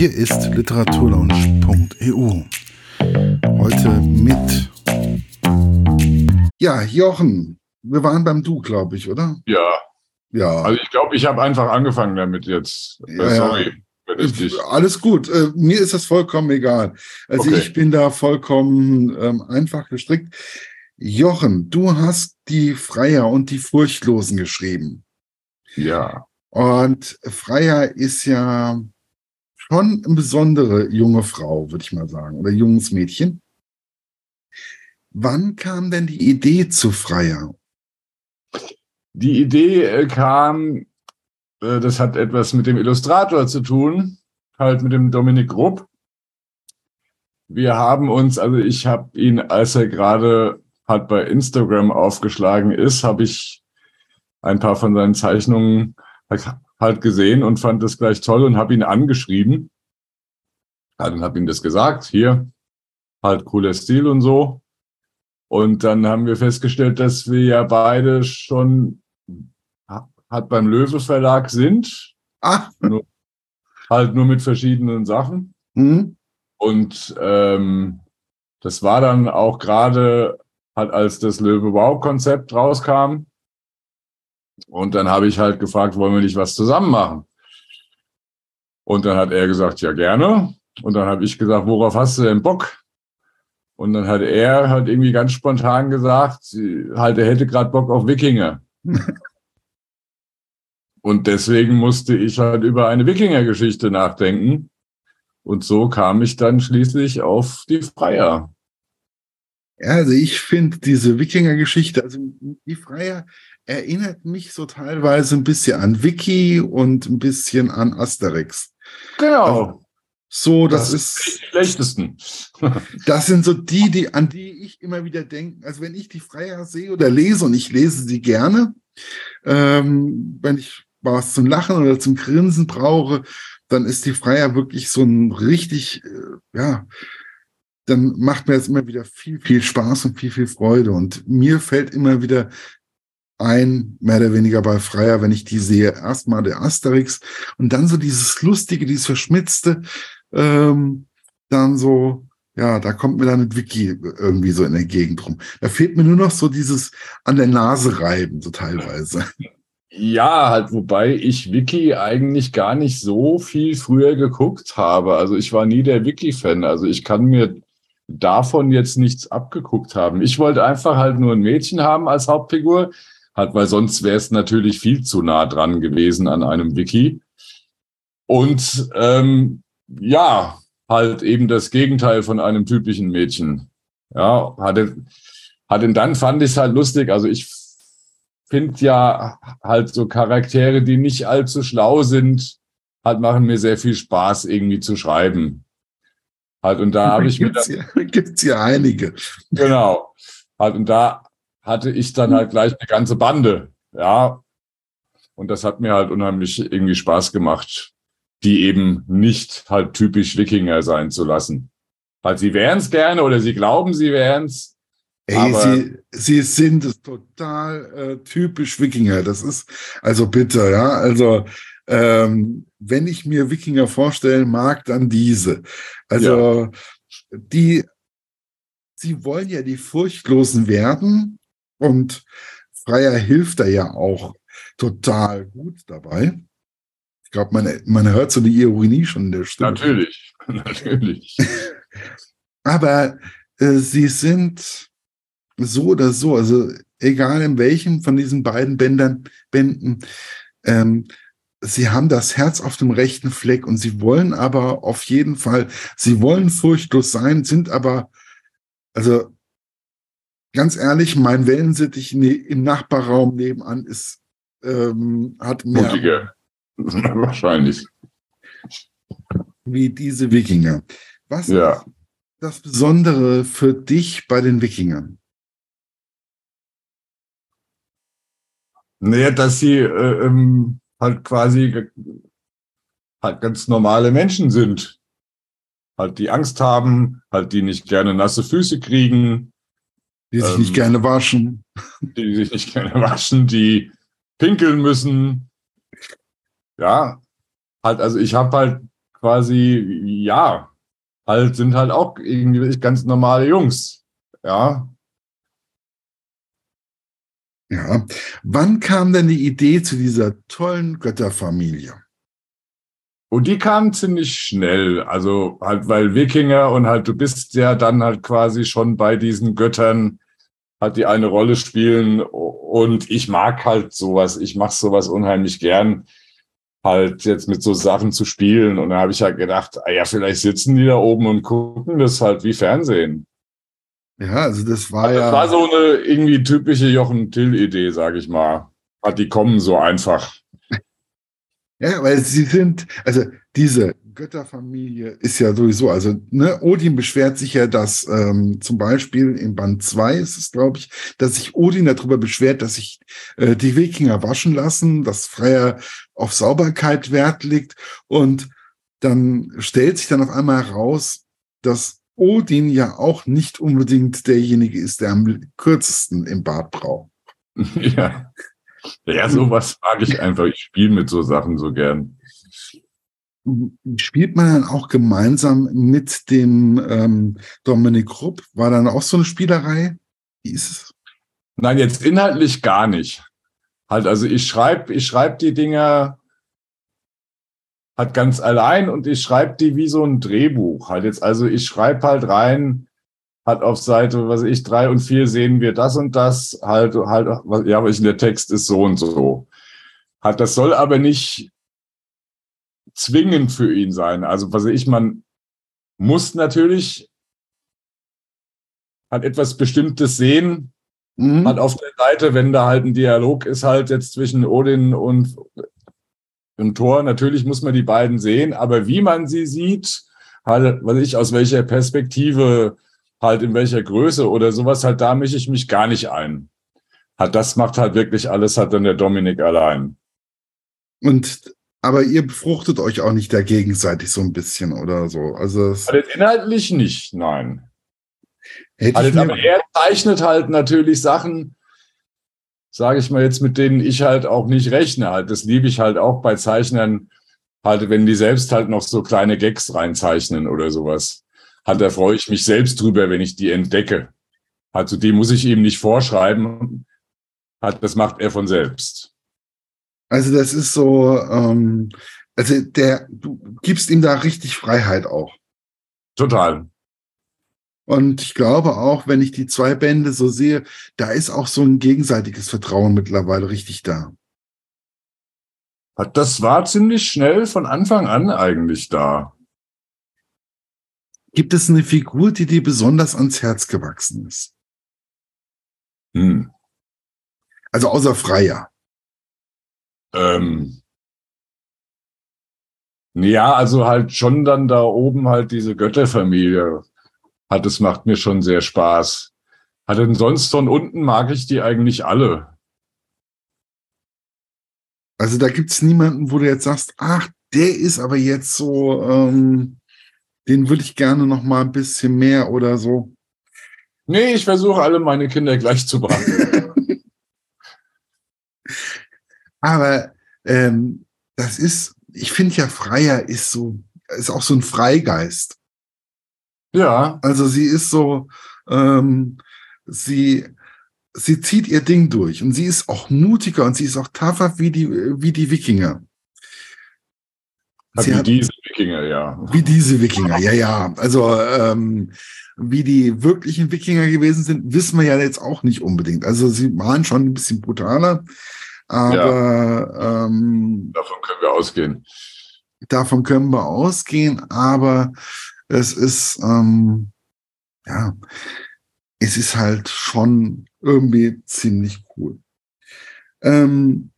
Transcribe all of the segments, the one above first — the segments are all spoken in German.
Hier ist literaturlaunch.eu. Heute mit. Ja, Jochen. Wir waren beim Du, glaube ich, oder? Ja. Ja. Also ich glaube, ich habe einfach angefangen damit jetzt. Äh, Ja, Sorry, ja. ich. Alles gut. Äh, mir ist das vollkommen egal. Also Okay. ich bin da vollkommen ähm, einfach gestrickt. Jochen, du hast die Freier und die Furchtlosen geschrieben. Ja. Und Freier ist ja schon eine besondere junge Frau, würde ich mal sagen, oder junges Mädchen. Wann kam denn die Idee zu Freier? Die Idee äh, kam, äh, das hat etwas mit dem Illustrator zu tun, halt mit dem Dominik Grupp. Wir haben uns, also ich habe ihn, als er gerade halt bei Instagram aufgeschlagen ist, habe ich ein paar von seinen Zeichnungen halt gesehen und fand das gleich toll und habe ihn angeschrieben. Ja, dann habe ihm das gesagt, hier, halt cooler Stil und so. Und dann haben wir festgestellt, dass wir ja beide schon halt beim Löwe Verlag sind, Ah, halt nur mit verschiedenen Sachen. hm? Und ähm, das war dann auch gerade halt, als das Löwe Wow Konzept rauskam. Und dann habe ich halt gefragt, wollen wir nicht was zusammen machen? Und dann hat er gesagt, ja gerne. Und dann habe ich gesagt, worauf hast du denn Bock? Und dann hat er halt irgendwie ganz spontan gesagt, halt er hätte gerade Bock auf Wikinger. Und deswegen musste ich halt über eine Wikinger-Geschichte nachdenken. Und so kam ich dann schließlich auf die Freier. Ja, also ich finde diese Wikinger-Geschichte, also die Freier erinnert mich so teilweise ein bisschen an Wiki und ein bisschen an Asterix. Genau. So, das, Das ist, Die schlechtesten. das sind so die, die, an die ich immer wieder denke. Also wenn ich die Freier sehe oder lese und ich lese sie gerne, ähm, wenn ich was zum Lachen oder zum Grinsen brauche, dann ist die Freier wirklich so ein richtig, äh, ja, dann macht mir das immer wieder viel, viel Spaß und viel, viel Freude. Und mir fällt immer wieder ein, mehr oder weniger bei Freier, wenn ich die sehe, erstmal der Asterix und dann so dieses Lustige, dieses Verschmitzte, ähm, dann so, ja, da kommt mir dann mit Wiki irgendwie so in der Gegend rum. Da fehlt mir nur noch so dieses an der Nase reiben, so teilweise. Ja, halt, wobei ich Wiki eigentlich gar nicht so viel früher geguckt habe. Also ich war nie der Wiki-Fan. Also ich kann mir davon jetzt nichts abgeguckt haben. Ich wollte einfach halt nur ein Mädchen haben als Hauptfigur, halt, weil sonst wäre es natürlich viel zu nah dran gewesen an einem Wiki. Und ähm, ja, halt eben das Gegenteil von einem typischen Mädchen. Ja, hatte, hatte dann fand ich es halt lustig. Also ich finde ja halt so Charaktere, die nicht allzu schlau sind, halt machen mir sehr viel Spaß irgendwie zu schreiben. Halt und da habe ich mir gibt's, dann, gibt's ja einige. genau, halt und da hatte ich dann halt gleich eine ganze Bande, ja. Und das hat mir halt unheimlich irgendwie Spaß gemacht, die eben nicht halt typisch Wikinger sein zu lassen. Halt, sie wären es gerne oder sie glauben, sie wären es. Ey, sie, sie sind es total äh, typisch Wikinger. Das ist, also bitte, ja, also ähm, wenn ich mir Wikinger vorstellen mag, dann diese. Also die, sie wollen ja die Furchtlosen werden und Freier hilft da ja auch total gut dabei. Ich glaube, man, man hört so die Ironie schon in der Stimme. Natürlich, natürlich. Aber äh, sie sind so oder so, also egal in welchem von diesen beiden Bändern, Bänden, ähm, sie haben das Herz auf dem rechten Fleck und sie wollen aber auf jeden Fall, sie wollen furchtlos sein, sind aber, also ganz ehrlich, mein Wellensittich ne, im Nachbarraum nebenan ist, ähm, hat mehr Mutiger. Wahrscheinlich. wie diese Wikinger. Was Ja. ist das Besondere für dich bei den Wikingern? Naja, dass sie äh, ähm, halt quasi halt ganz normale Menschen sind. Halt die Angst haben, halt die nicht gerne nasse Füße kriegen, die sich Ähm, nicht gerne waschen. die sich nicht gerne waschen, die pinkeln müssen. Ja, halt, also ich habe halt quasi, ja, halt, sind halt auch irgendwie ganz normale Jungs. Ja. Ja. Wann kam denn die Idee zu dieser tollen Götterfamilie? Und die kam ziemlich schnell. Also halt, weil Wikinger und halt, du bist ja dann halt quasi schon bei diesen Göttern, hat die eine Rolle spielen. Und ich mag halt sowas. Ich mache sowas unheimlich gern, halt jetzt mit so Sachen zu spielen. Und da habe ich halt gedacht, ah ja, vielleicht sitzen die da oben und gucken das halt wie Fernsehen. Ja, also das war also ja. Das war so eine irgendwie typische Jochen Till-Idee, sage ich mal. Hat die kommen so einfach. Ja, weil sie sind, also diese Götterfamilie ist ja sowieso, also ne, Odin beschwert sich ja, dass ähm, zum Beispiel in Band 2 ist es, glaube ich, dass sich Odin darüber beschwert, dass sich äh, die Wikinger waschen lassen, dass Freier auf Sauberkeit Wert legt und dann stellt sich dann auf einmal heraus, dass Odin ja auch nicht unbedingt derjenige ist, der am kürzesten im Bad braucht. ja. Ja, sowas mag ich einfach. Ich spiele mit so Sachen so gern. Spielt man dann auch gemeinsam mit dem ähm, Dominik Rupp? War dann auch so eine Spielerei? Wie ist es? Nein, jetzt inhaltlich gar nicht. Halt, also ich schreibe ich schreib die Dinger halt ganz allein und ich schreibe die wie so ein Drehbuch. Halt jetzt, also ich schreibe halt rein, hat auf Seite, was ich, drei und vier sehen wir das und das, halt, halt, ja, aber ich in der Text ist so und so. Hat, das soll aber nicht zwingend für ihn sein. Also, was ich, man muss natürlich hat etwas Bestimmtes sehen, mhm. hat auf der Seite, wenn da halt ein Dialog ist, halt jetzt zwischen Odin und, und Thor, natürlich muss man die beiden sehen, aber wie man sie sieht, halt, was ich, aus welcher Perspektive halt in welcher Größe oder sowas, halt da mische ich mich gar nicht ein. Halt, das macht halt wirklich alles, hat dann der Dominik allein. Und aber ihr befruchtet euch auch nicht da gegenseitig so ein bisschen oder so. Also halt inhaltlich nicht, nein. Halt, aber er zeichnet halt natürlich Sachen, sage ich mal jetzt, mit denen ich halt auch nicht rechne. Halt, das liebe ich halt auch bei Zeichnern, halt, wenn die selbst halt noch so kleine Gags reinzeichnen oder sowas hat, da freue ich mich selbst drüber, wenn ich die entdecke. Also die muss ich ihm nicht vorschreiben. Hat, das macht er von selbst. Also das ist so, ähm, also der, du gibst ihm da richtig Freiheit auch. Total. Und ich glaube auch, wenn ich die zwei Bände so sehe, da ist auch so ein gegenseitiges Vertrauen mittlerweile richtig da. Das war ziemlich schnell von Anfang an eigentlich da. Gibt es eine Figur, die dir besonders ans Herz gewachsen ist? Hm. Also außer Freier. Ähm. Ja, also halt schon dann da oben halt diese Götterfamilie. Hat, es macht mir schon sehr Spaß. Hat denn sonst von unten mag ich die eigentlich alle. Also da gibt es niemanden, wo du jetzt sagst, ach, der ist aber jetzt so, ähm, den würde ich gerne noch mal ein bisschen mehr oder so. Nee, ich versuche alle meine Kinder gleich zu behandeln. Aber ähm, das ist, ich finde ja, Freier ist so, ist auch so ein Freigeist. Ja. Also sie ist so, ähm, sie, sie zieht ihr Ding durch und sie ist auch mutiger und sie ist auch tougher wie die, wie die Wikinger. Sie wie hat, diese Wikinger, ja. Wie diese Wikinger, ja, ja. Also ähm, wie die wirklichen Wikinger gewesen sind, wissen wir ja jetzt auch nicht unbedingt. Also sie waren schon ein bisschen brutaler, aber ja. ähm, davon können wir ausgehen. Davon können wir ausgehen, aber es ist ähm, ja, es ist halt schon irgendwie ziemlich cool. Ähm,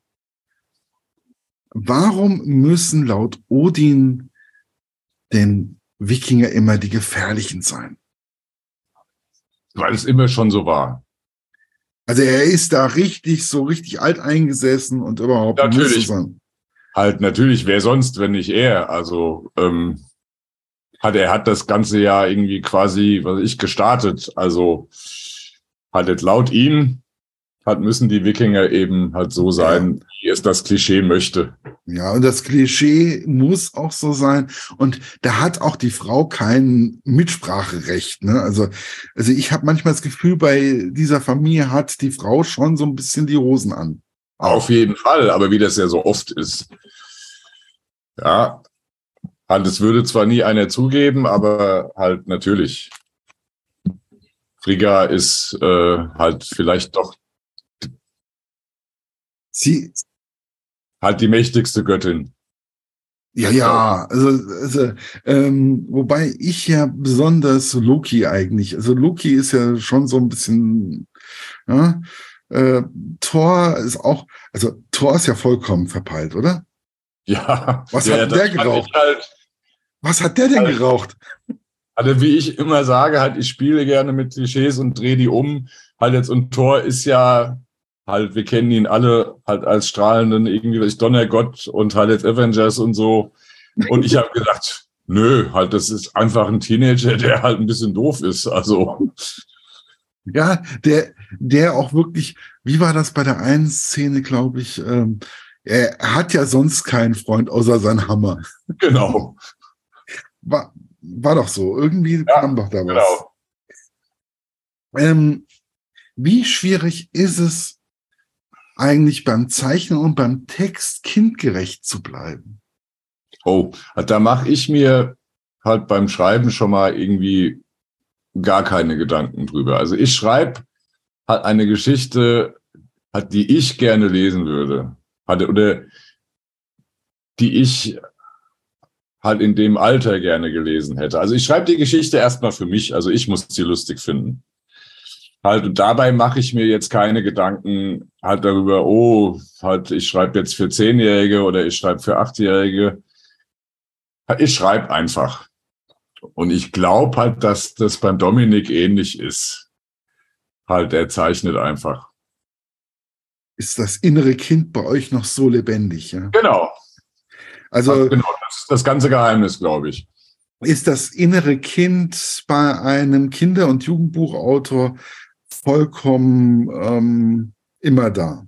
Warum müssen laut Odin denn Wikinger immer die gefährlichen sein? Weil es immer schon so war. Also er ist da richtig, so richtig alt eingesessen und überhaupt natürlich. Halt natürlich, wer sonst, wenn nicht er? Also ähm, hat er hat das ganze Jahr irgendwie quasi, was ich gestartet. Also halt jetzt laut ihm halt müssen die Wikinger eben halt so sein, ja. wie es das Klischee möchte. Ja, und das Klischee muss auch so sein. Und da hat auch die Frau kein Mitspracherecht. Ne? Also, also ich habe manchmal das Gefühl, bei dieser Familie hat die Frau schon so ein bisschen die Hosen an. Auf jeden Fall, aber wie das ja so oft ist. Ja, halt, es würde zwar nie einer zugeben, aber halt natürlich. Frigga ist äh, halt vielleicht doch Sie halt die mächtigste Göttin. Ja, ja, also, also ähm, wobei ich ja besonders Loki eigentlich, also Loki ist ja schon so ein bisschen, ja, äh, Thor ist auch, also Thor ist ja vollkommen verpeilt, oder? Ja. Was ja, hat der geraucht? Halt, Was hat der denn halt, geraucht? Also wie ich immer sage, halt, ich spiele gerne mit Klischees und drehe die um. Halt jetzt, und Thor ist ja halt, wir kennen ihn alle halt als strahlenden, irgendwie, ich Donnergott und halt jetzt Avengers und so. Und ich habe gedacht, nö, halt, das ist einfach ein Teenager, der halt ein bisschen doof ist. Also. Ja, der, der auch wirklich, wie war das bei der einen Szene, glaube ich, ähm, er hat ja sonst keinen Freund außer sein Hammer. Genau. War, war doch so. Irgendwie ja, kam doch da was. Genau. Ähm, wie schwierig ist es, eigentlich beim Zeichnen und beim Text kindgerecht zu bleiben? Oh, da mache ich mir halt beim Schreiben schon mal irgendwie gar keine Gedanken drüber. Also ich schreibe halt eine Geschichte, halt, die ich gerne lesen würde. Hatte, oder die ich halt in dem Alter gerne gelesen hätte. Also ich schreibe die Geschichte erstmal für mich, also ich muss sie lustig finden. Halt, und dabei mache ich mir jetzt keine Gedanken halt darüber, oh, halt, ich schreibe jetzt für Zehnjährige oder ich schreibe für Achtjährige. Ich schreibe einfach. Und ich glaube halt, dass das beim Dominik ähnlich ist. Halt, er zeichnet einfach. Ist das innere Kind bei euch noch so lebendig, ja? Genau. Also, genau, das ist das ganze Geheimnis, glaube ich. Ist das innere Kind bei einem Kinder- und Jugendbuchautor vollkommen ähm, immer da.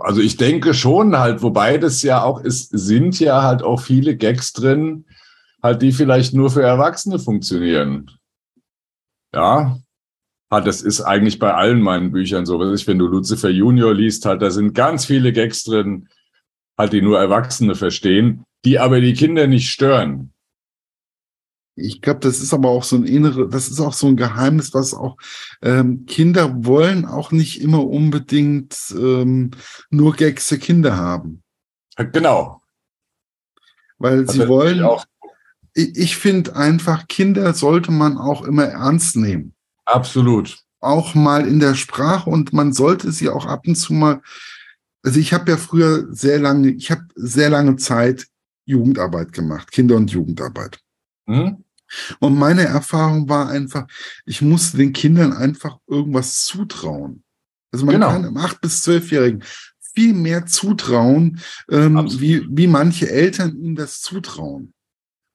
Also ich denke schon halt, wobei das ja auch ist, sind ja halt auch viele Gags drin, halt die vielleicht nur für Erwachsene funktionieren. Ja, halt das ist eigentlich bei allen meinen Büchern so. Wenn du Lucifer Junior liest, halt da sind ganz viele Gags drin, halt die nur Erwachsene verstehen, die aber die Kinder nicht stören. Ich glaube, das ist aber auch so ein innere, das ist auch so ein Geheimnis, was auch ähm, Kinder wollen auch nicht immer unbedingt ähm, nur Gags für Kinder haben. Genau. Weil das sie wollen. Auch. Ich, ich finde einfach, Kinder sollte man auch immer ernst nehmen. Absolut. Auch mal in der Sprache und man sollte sie auch ab und zu mal. Also ich habe ja früher sehr lange, ich habe sehr lange Zeit Jugendarbeit gemacht, Kinder- und Jugendarbeit. Hm? Und meine Erfahrung war einfach, ich musste den Kindern einfach irgendwas zutrauen. Also man genau. kann im 8- bis 12-Jährigen viel mehr zutrauen, ähm, wie, wie manche Eltern ihnen das zutrauen.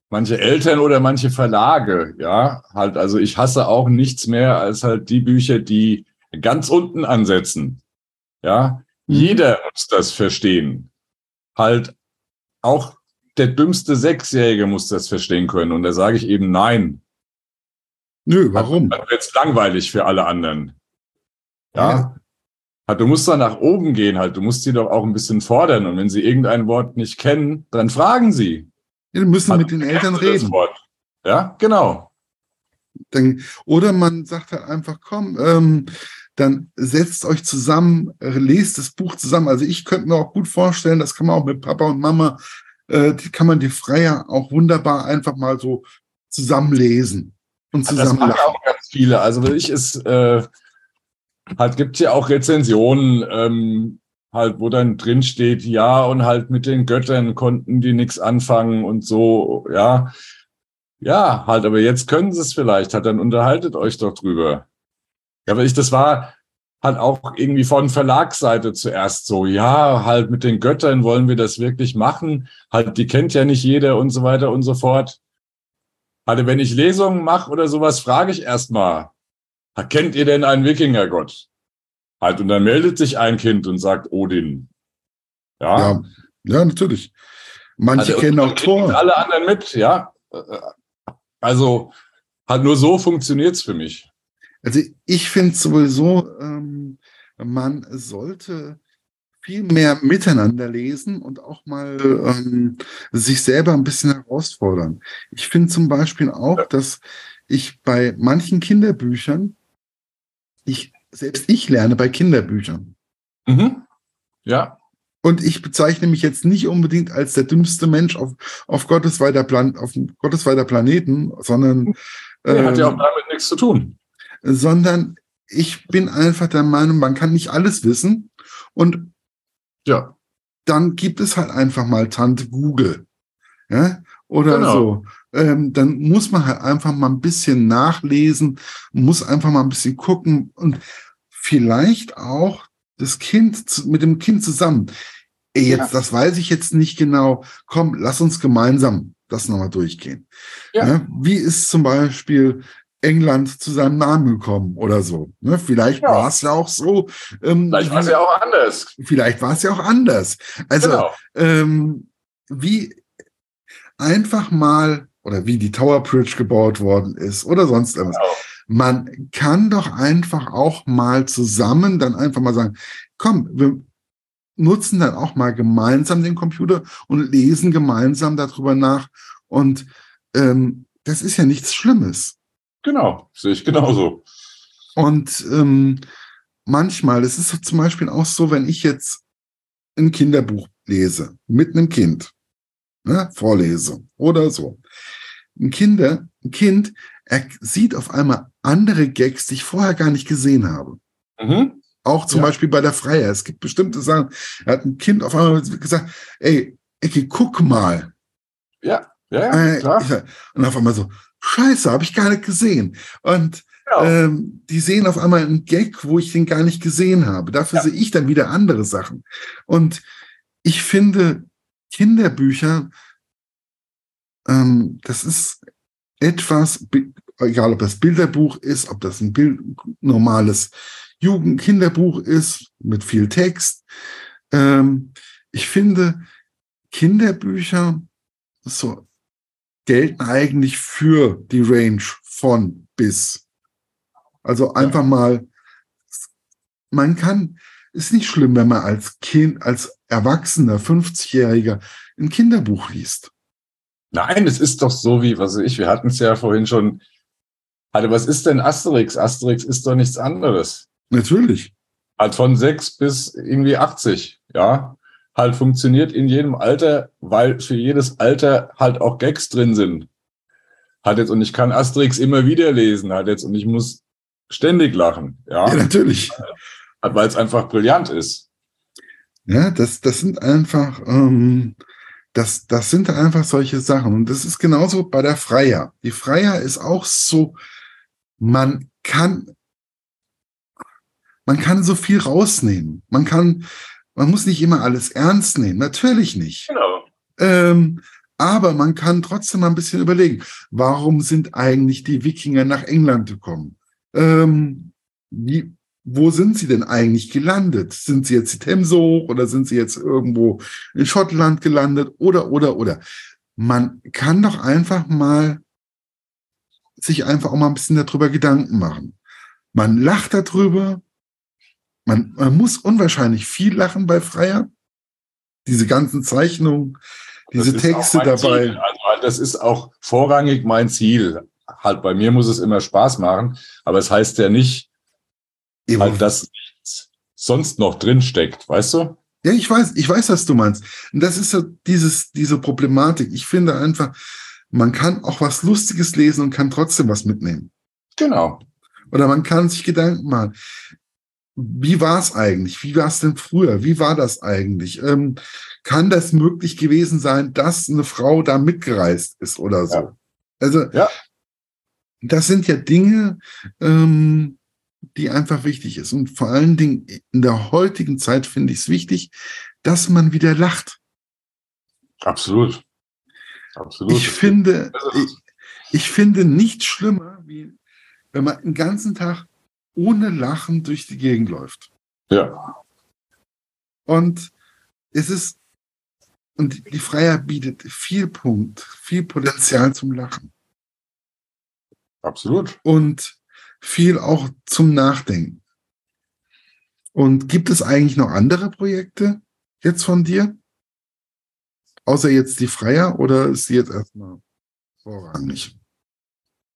Manche Eltern oder manche Verlage, ja, halt, also ich hasse auch nichts mehr als halt die Bücher, die ganz unten ansetzen. Ja, mhm. jeder muss das verstehen. Halt auch der dümmste Sechsjährige muss das verstehen können. Und da sage ich eben nein. Nö, warum? Das wird langweilig für alle anderen. Ja. ja. Du musst da nach oben gehen halt. Du musst sie doch auch ein bisschen fordern. Und wenn sie irgendein Wort nicht kennen, dann fragen sie. Ja, müssen also, mit den Eltern reden. Ja, genau. Dann, oder man sagt halt einfach, komm, ähm, dann setzt euch zusammen, lest das Buch zusammen. Also ich könnte mir auch gut vorstellen, das kann man auch mit Papa und Mama äh, die kann man die Freier auch wunderbar einfach mal so zusammenlesen und zusammen das machen auch ganz viele. Also ich es äh, halt gibt ja auch Rezensionen, ähm, halt wo dann drin steht, ja und halt mit den Göttern konnten die nichts anfangen und so, ja. Ja, halt, aber jetzt können sie es vielleicht, halt, dann unterhaltet euch doch drüber. Ja, aber ich, das war, halt auch irgendwie von Verlagsseite zuerst so, ja, halt mit den Göttern wollen wir das wirklich machen, halt die kennt ja nicht jeder und so weiter und so fort. Halt, wenn ich Lesungen mache oder sowas, frage ich erstmal, kennt ihr denn einen Wikingergott? Halt, und dann meldet sich ein Kind und sagt Odin. Ja. Ja, ja natürlich. Manche Also, kennen auch Thor. Alle anderen mit, ja. Also, halt nur so funktioniert's für mich. Also ich finde sowieso, ähm, man sollte viel mehr miteinander lesen und auch mal ähm, sich selber ein bisschen herausfordern. Ich finde zum Beispiel auch, dass ich bei manchen Kinderbüchern, ich, selbst ich lerne bei Kinderbüchern. Mhm. Ja, Und ich bezeichne mich jetzt nicht unbedingt als der dümmste Mensch auf, auf Gottes weiter Plan, auf Gottes weiter Planeten, sondern, nee, hat ja auch ähm, damit nichts zu tun. Sondern ich bin einfach der Meinung, man kann nicht alles wissen. Und Ja, dann gibt es halt einfach mal Tante Google. Ja? Oder Genau. so. Ähm, dann muss man halt einfach mal ein bisschen nachlesen, muss einfach mal ein bisschen gucken und vielleicht auch das Kind mit dem Kind zusammen. Ey, jetzt, Ja. das weiß ich jetzt nicht genau. Komm, lass uns gemeinsam das nochmal durchgehen. Ja. Ja, wie ist zum Beispiel England zu seinem Namen gekommen oder so? Ne? Vielleicht Ja. war es ja auch so. Ähm, vielleicht war es ja auch anders. vielleicht war es ja auch anders. Also genau. ähm, wie einfach mal oder wie die Tower Bridge gebaut worden ist oder sonst irgendwas. genau. Man kann doch einfach auch mal zusammen dann einfach mal sagen, komm, wir nutzen dann auch mal gemeinsam den Computer und lesen gemeinsam darüber nach. Und ähm, das ist ja nichts Schlimmes. Genau, sehe ich genauso. Und ähm, manchmal, es ist zum Beispiel auch so, wenn ich jetzt ein Kinderbuch lese mit einem Kind, ne, vorlese oder so. Ein, Kinder, ein Kind, er sieht auf einmal andere Gags, die ich vorher gar nicht gesehen habe. Mhm. Auch zum Ja. Beispiel bei der Freier. Es gibt bestimmte Sachen. Er hat ein Kind auf einmal gesagt, ey, Ecki, guck mal. Ja, ja, ja Äh, klar. und auf einmal so, scheiße, habe ich gar nicht gesehen. Und Genau. ähm, die sehen auf einmal einen Gag, wo ich den gar nicht gesehen habe. Dafür Ja. sehe ich dann wieder andere Sachen. Und ich finde, Kinderbücher, ähm, das ist etwas, egal ob das Bilderbuch ist, ob das ein Bild, normales Jugend-Kinderbuch ist mit viel Text. Ähm, ich finde, Kinderbücher so gelten eigentlich für die Range von bis. Also einfach mal, man kann, ist nicht schlimm, wenn man als Kind, als Erwachsener, 50-Jähriger ein Kinderbuch liest. Nein, es ist doch so wie, was weiß ich, wir hatten es ja vorhin schon. Also, was ist denn Asterix? Asterix ist doch nichts anderes. Natürlich. Halt von sechs bis irgendwie 80, ja. Halt funktioniert in jedem Alter, weil für jedes Alter halt auch Gags drin sind. Hat jetzt, und ich kann Asterix immer wieder lesen, hat jetzt, und ich muss ständig lachen, Ja, ja. natürlich. Weil es einfach brillant ist. Ja, das, das sind einfach, ähm, das, das sind einfach solche Sachen. Und das ist genauso bei der Freier. Die Freier ist auch so, man kann, man kann so viel rausnehmen. Man kann, man muss nicht immer alles ernst nehmen. Natürlich nicht. Genau. Ähm, aber man kann trotzdem mal ein bisschen überlegen, warum sind eigentlich die Wikinger nach England gekommen? Ähm, wie, wo sind sie denn eigentlich gelandet? Sind sie jetzt die Themse hoch oder sind sie jetzt irgendwo in Schottland gelandet oder, oder, oder? Man kann doch einfach mal sich einfach auch mal ein bisschen darüber Gedanken machen. Man lacht darüber. Man, man muss unwahrscheinlich viel lachen bei Freier. Diese ganzen Zeichnungen, diese Texte dabei. Ziel. Also das ist auch vorrangig mein Ziel. Halt, bei mir muss es immer Spaß machen, aber es heißt ja nicht, Eben. halt, dass nichts sonst noch drin steckt, weißt du? Ja, ich weiß, ich weiß, was du meinst. Und das ist so dieses, diese Problematik. Ich finde einfach, man kann auch was Lustiges lesen und kann trotzdem was mitnehmen. Genau. Oder man kann sich Gedanken machen. Wie war es eigentlich? Wie war es denn früher? Wie war das eigentlich? Ähm, kann das möglich gewesen sein, dass eine Frau da mitgereist ist oder so? Ja. Also, Ja. das sind ja Dinge, ähm, die einfach wichtig ist. Und vor allen Dingen in der heutigen Zeit finde ich es wichtig, dass man wieder lacht. Absolut. Absolut. Ich finde, ich, ich finde nichts schlimmer, wie wenn man den ganzen Tag ohne Lachen durch die Gegend läuft. Ja. Und es ist, und die Freier bietet viel Punkt, viel Potenzial zum Lachen. Absolut. Und viel auch zum Nachdenken. Und gibt es eigentlich noch andere Projekte jetzt von dir? Außer jetzt die Freier oder ist sie jetzt erstmal vorrangig?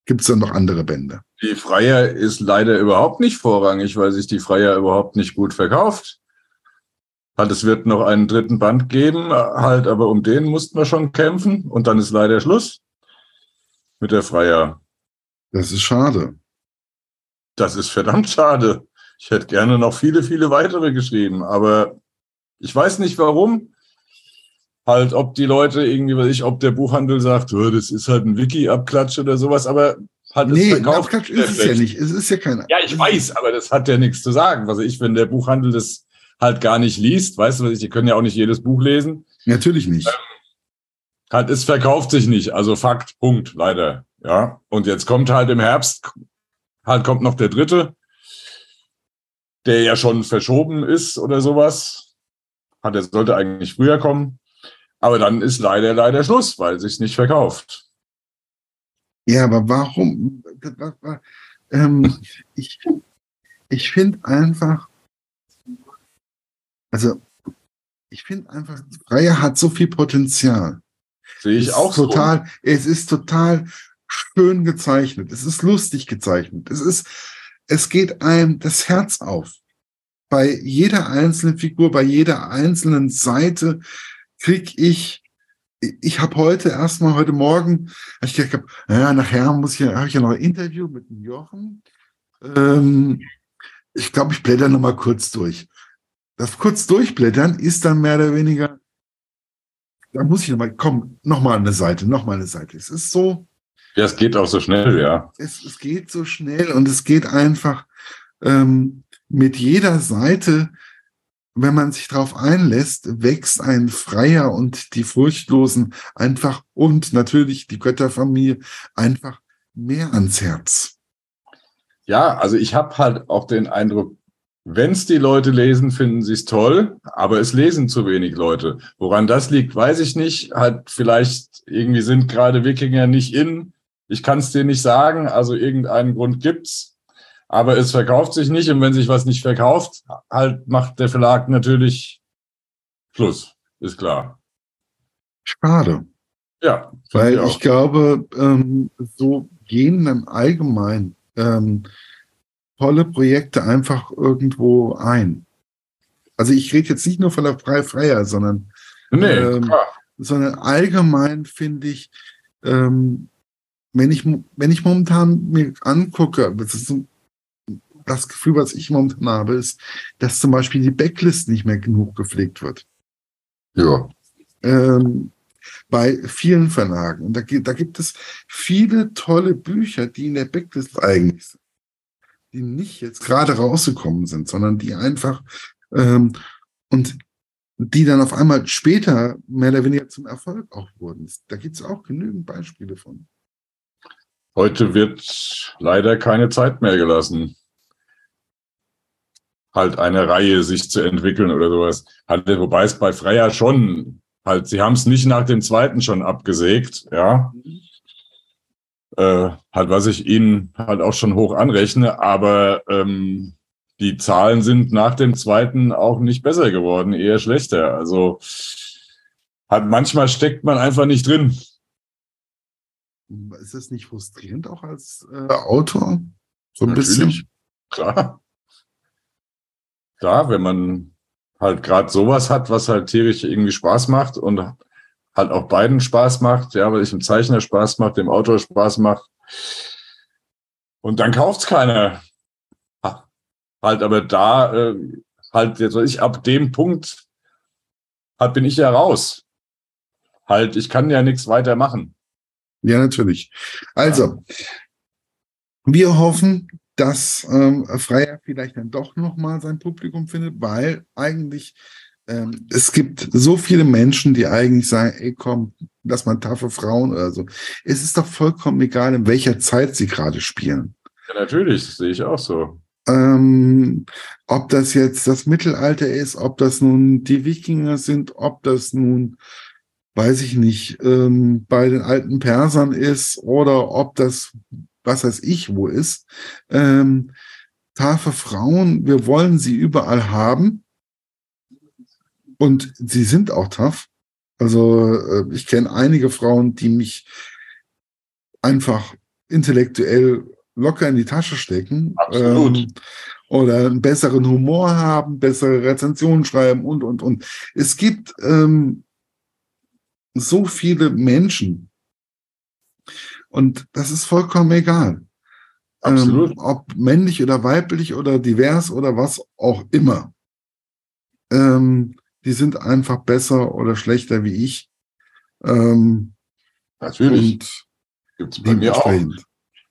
Gibt es dann noch andere Bände? Die Freier ist leider überhaupt nicht vorrangig, weil sich die Freier überhaupt nicht gut verkauft. Halt, es wird noch einen dritten Band geben, halt, aber um den mussten wir schon kämpfen und dann ist leider Schluss mit der Freier. Das ist schade. Das ist verdammt schade. Ich hätte gerne noch viele, viele weitere geschrieben, aber ich weiß nicht warum. Halt, ob die Leute irgendwie, weiß ich, ob der Buchhandel sagt, das ist halt ein Wiki-Abklatsch oder sowas, aber halt nee, ein Abklatsch ist es ja nicht. Es ist ja kein. Ja, ich weiß, aber das hat ja nichts zu sagen. Was ich, wenn der Buchhandel das halt gar nicht liest, weißt du, was ich, die können ja auch nicht jedes Buch lesen. Natürlich nicht. Ähm, halt, es verkauft sich nicht. Also Fakt, Punkt, leider. Ja. Und jetzt kommt halt im Herbst, halt kommt noch der dritte, der ja schon verschoben ist oder sowas. Hat, er sollte eigentlich früher kommen. Aber dann ist leider, leider Schluss, weil es sich nicht verkauft. Ja, aber warum? Ähm, ich ich finde einfach, also ich finde einfach, Freier hat so viel Potenzial. Sehe ich auch total. So. Es ist total schön gezeichnet. Es ist lustig gezeichnet. Es ist, es geht einem das Herz auf. Bei jeder einzelnen Figur, bei jeder einzelnen Seite krieg ich ich habe heute erstmal heute Morgen, ich gedacht, ja, nachher muss ich, habe ich ja noch ein Interview mit dem Jochen. Ähm, ich glaube, ich blätter noch mal kurz durch. Das kurz durchblättern ist dann mehr oder weniger, da muss ich noch mal, komm, noch mal eine Seite, noch mal eine Seite. Es ist so. Ja, es geht auch so schnell, ja. Es, es geht so schnell und es geht einfach ähm, mit jeder Seite wenn man sich darauf einlässt, wächst ein Freier und die Furchtlosen einfach und natürlich die Götterfamilie einfach mehr ans Herz. Ja, also ich habe halt auch den Eindruck, wenn es die Leute lesen, finden sie es toll, aber es lesen zu wenig Leute. Woran das liegt, weiß ich nicht. Halt vielleicht irgendwie sind gerade Wikinger nicht in. Ich kann es dir nicht sagen. Also irgendeinen Grund gibt's. Aber es verkauft sich nicht und wenn sich was nicht verkauft, halt macht der Verlag natürlich Schluss, ist klar. Schade. Ja. Weil ich, ich glaube, ähm, so gehen im Allgemeinen ähm, tolle Projekte einfach irgendwo ein. Also ich rede jetzt nicht nur von der Freie Freier, sondern, nee, ähm, sondern allgemein finde ich, ähm, wenn ich, wenn ich momentan mir angucke, das ist so das Gefühl, was ich momentan habe, ist, dass zum Beispiel die Backlist nicht mehr genug gepflegt wird. Ja. Ähm, bei vielen Verlagen. Und da, da gibt es viele tolle Bücher, die in der Backlist eigentlich sind. Die nicht jetzt gerade rausgekommen sind, sondern die einfach ähm, und die dann auf einmal später mehr oder weniger zum Erfolg auch wurden. Da gibt es auch genügend Beispiele von. Heute wird leider keine Zeit mehr gelassen halt eine Reihe sich zu entwickeln oder sowas. Halt, wobei es bei Freier schon halt, sie haben es nicht nach dem zweiten schon abgesägt, ja. Äh, halt, was ich ihnen halt auch schon hoch anrechne, aber ähm, die Zahlen sind nach dem zweiten auch nicht besser geworden, eher schlechter. Also halt manchmal steckt man einfach nicht drin. Ist es nicht frustrierend auch als äh, Autor? So ein Natürlich, bisschen. Klar klar, wenn man halt gerade sowas hat, was halt tierisch irgendwie Spaß macht und halt auch beiden Spaß macht, ja, weil ich dem Zeichner Spaß macht, dem Autor Spaß macht. Und dann kauft's keiner. Halt, aber da, äh, halt, jetzt ich, ab dem Punkt halt bin ich ja raus. Halt, ich kann ja nichts weiter machen. Ja, natürlich. Also, wir hoffen, dass ähm, Freier vielleicht dann doch nochmal sein Publikum findet, weil eigentlich ähm, es gibt so viele Menschen, die eigentlich sagen, ey komm, lass mal taffe Frauen oder so. Es ist doch vollkommen egal, in welcher Zeit sie gerade spielen. Ja, natürlich, sehe ich auch so. Ähm, ob das jetzt das Mittelalter ist, ob das nun die Wikinger sind, ob das nun, weiß ich nicht, ähm, bei den alten Persern ist oder ob das, was weiß ich, wo ist. Ähm, taffe Frauen, wir wollen sie überall haben. Und sie sind auch tough. Also äh, ich kenne einige Frauen, die mich einfach intellektuell locker in die Tasche stecken. Absolut. Ähm, oder einen besseren Humor haben, bessere Rezensionen schreiben und, und, und. Es gibt ähm, so viele Menschen. Und das ist vollkommen egal. Absolut. Ähm, ob männlich oder weiblich oder divers oder was auch immer. Ähm, die sind einfach besser oder schlechter wie ich. Ähm, Natürlich. Gibt's bei mir auch.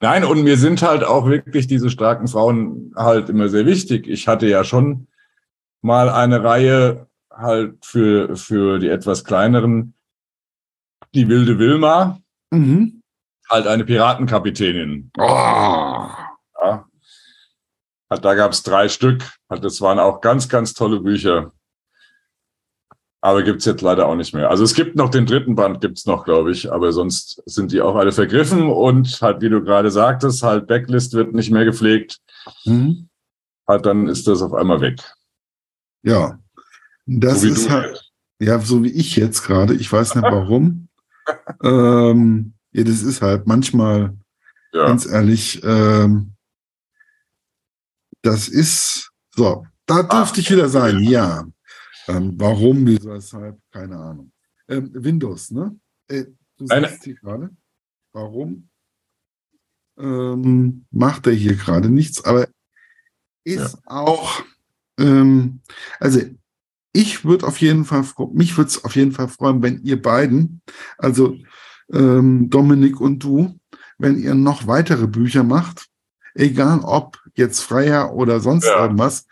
Nein, und mir sind halt auch wirklich diese starken Frauen halt immer sehr wichtig. Ich hatte ja schon mal eine Reihe halt für, für die etwas kleineren, die wilde Wilma, Mhm. Halt eine Piratenkapitänin. Oh. Ja. Da gab es drei Stück. Das waren auch ganz, ganz tolle Bücher. Aber gibt's jetzt leider auch nicht mehr. Also es gibt noch den dritten Band, gibt's noch, glaube ich, aber sonst sind die auch alle vergriffen und halt, wie du gerade sagtest, halt Backlist wird nicht mehr gepflegt. Mhm. Halt, dann ist das auf einmal weg. Ja. Das so wie ist halt, ja, so wie ich jetzt gerade. Ich weiß nicht warum. ähm, ja, das ist halt manchmal, Ja. ganz ehrlich, ähm, das ist, so, da dürfte ich wieder sein, ja. Ähm, warum, wieso, weshalb, keine Ahnung. Ähm, Windows, ne? Äh, du sagst hier gerade, warum ähm, macht er hier gerade nichts, aber ist auch, ähm, also ich würde auf jeden Fall, mich würde es auf jeden Fall freuen, wenn ihr beiden, also ähm, Dominik und du, wenn ihr noch weitere Bücher macht, egal ob jetzt Freier oder sonst Ja. irgendwas.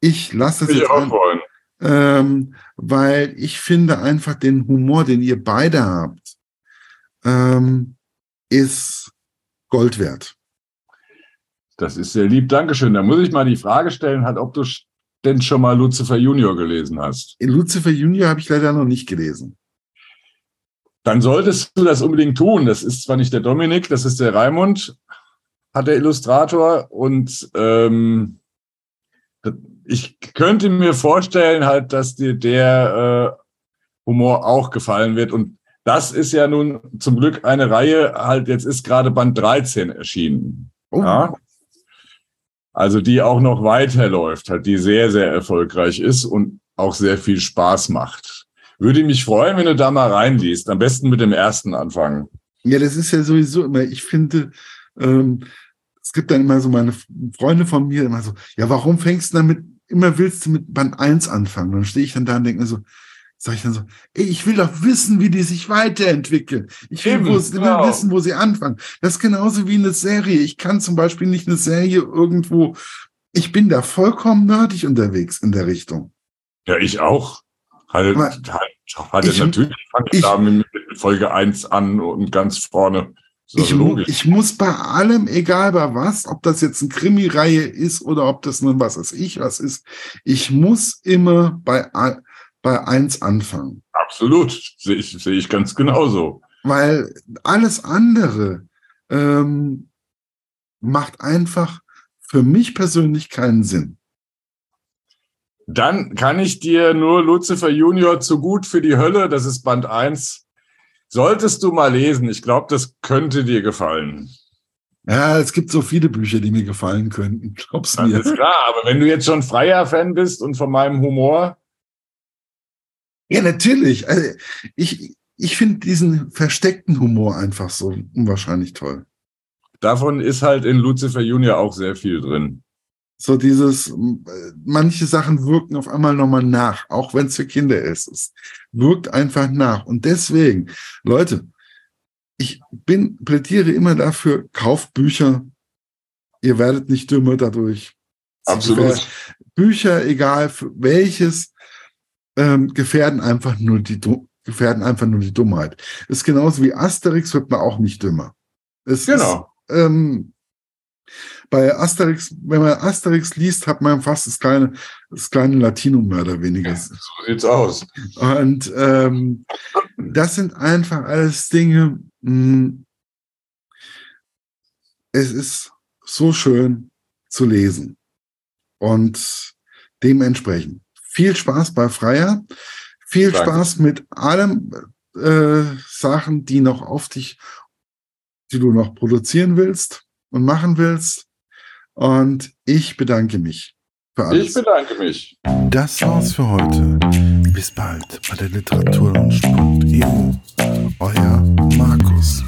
Ich lasse es ich jetzt auch an, wollen. ähm, weil ich finde einfach den Humor, den ihr beide habt, ähm, ist Gold wert. Das ist sehr lieb. Dankeschön. Da muss ich mal die Frage stellen, halt, ob du denn schon mal Lucifer Junior gelesen hast. Lucifer Junior habe ich leider noch nicht gelesen. Dann solltest du das unbedingt tun. Das ist zwar nicht der Dominik, das ist der Raimund, hat der Illustrator. Und ähm, ich könnte mir vorstellen, halt, dass dir der äh, Humor auch gefallen wird. Und das ist ja nun zum Glück eine Reihe, halt, jetzt ist gerade Band 13 erschienen. Oh, Ja. Also die auch noch weiterläuft, halt, die sehr, sehr erfolgreich ist und auch sehr viel Spaß macht. Würde mich freuen, wenn du da mal reinliest. Am besten mit dem ersten anfangen. Ja, das ist ja sowieso immer, ich finde, ähm, es gibt dann immer so meine Freunde von mir immer so, ja, warum fängst du damit, immer willst du mit Band 1 anfangen? Dann stehe ich dann da und denke mir so, sag ich dann so, ey, ich will doch wissen, wie die sich weiterentwickeln. Ich will, Eben, wo, will genau. wissen, wo sie anfangen. Das ist genauso wie eine Serie. Ich kann zum Beispiel nicht eine Serie irgendwo, ich bin da vollkommen nerdig unterwegs in der Richtung. Ja, ich auch. Halt, halt, halt ich- natürlich fange ich ich- da mit Folge 1 an und ganz vorne. Ist Ich, mu ich muss bei allem, egal bei was, ob das jetzt eine Krimi-Reihe ist oder ob das nun was weiß ich was ist, ich muss immer bei, bei eins anfangen. Absolut. Sehe ich, sehe ich ganz genauso. Weil alles andere ähm, macht einfach für mich persönlich keinen Sinn. Dann kann ich dir nur Lucifer Junior zu gut für die Hölle, das ist Band 1. Solltest du mal lesen. Ich glaube, das könnte dir gefallen. Ja, es gibt so viele Bücher, die mir gefallen könnten. Glaub's Das mir. ist klar, aber wenn du jetzt schon freier Fan bist und von meinem Humor, Ja, natürlich. Also ich, ich finde diesen versteckten Humor einfach so unwahrscheinlich toll. davon ist halt in Lucifer Junior auch sehr viel drin. So dieses, manche Sachen wirken auf einmal nochmal nach, auch wenn es für Kinder ist. Es wirkt einfach nach. Und deswegen, Leute, ich bin, plädiere immer dafür, kauft Bücher. Ihr werdet nicht dümmer dadurch. Absolut. Bücher, egal für welches, ähm, gefährden einfach nur die, gefährden einfach nur die Dummheit. Ist genauso wie Asterix wird man auch nicht dümmer. Es Genau. Ist, ähm, Bei Asterix, wenn man Asterix liest, hat man fast das kleine, das kleine Latinum mehr oder weniger. So sieht's aus. Und ähm, das sind einfach alles Dinge. Mh, es ist so schön zu lesen. Und dementsprechend viel Spaß bei Freier. Viel Danke. Spaß mit allem äh, Sachen, die noch auf dich, die du noch produzieren willst und machen willst. Und ich bedanke mich für alles. Ich bedanke mich. Das war's für heute. Bis bald bei der Literaturlunch.eu. Euer Markus.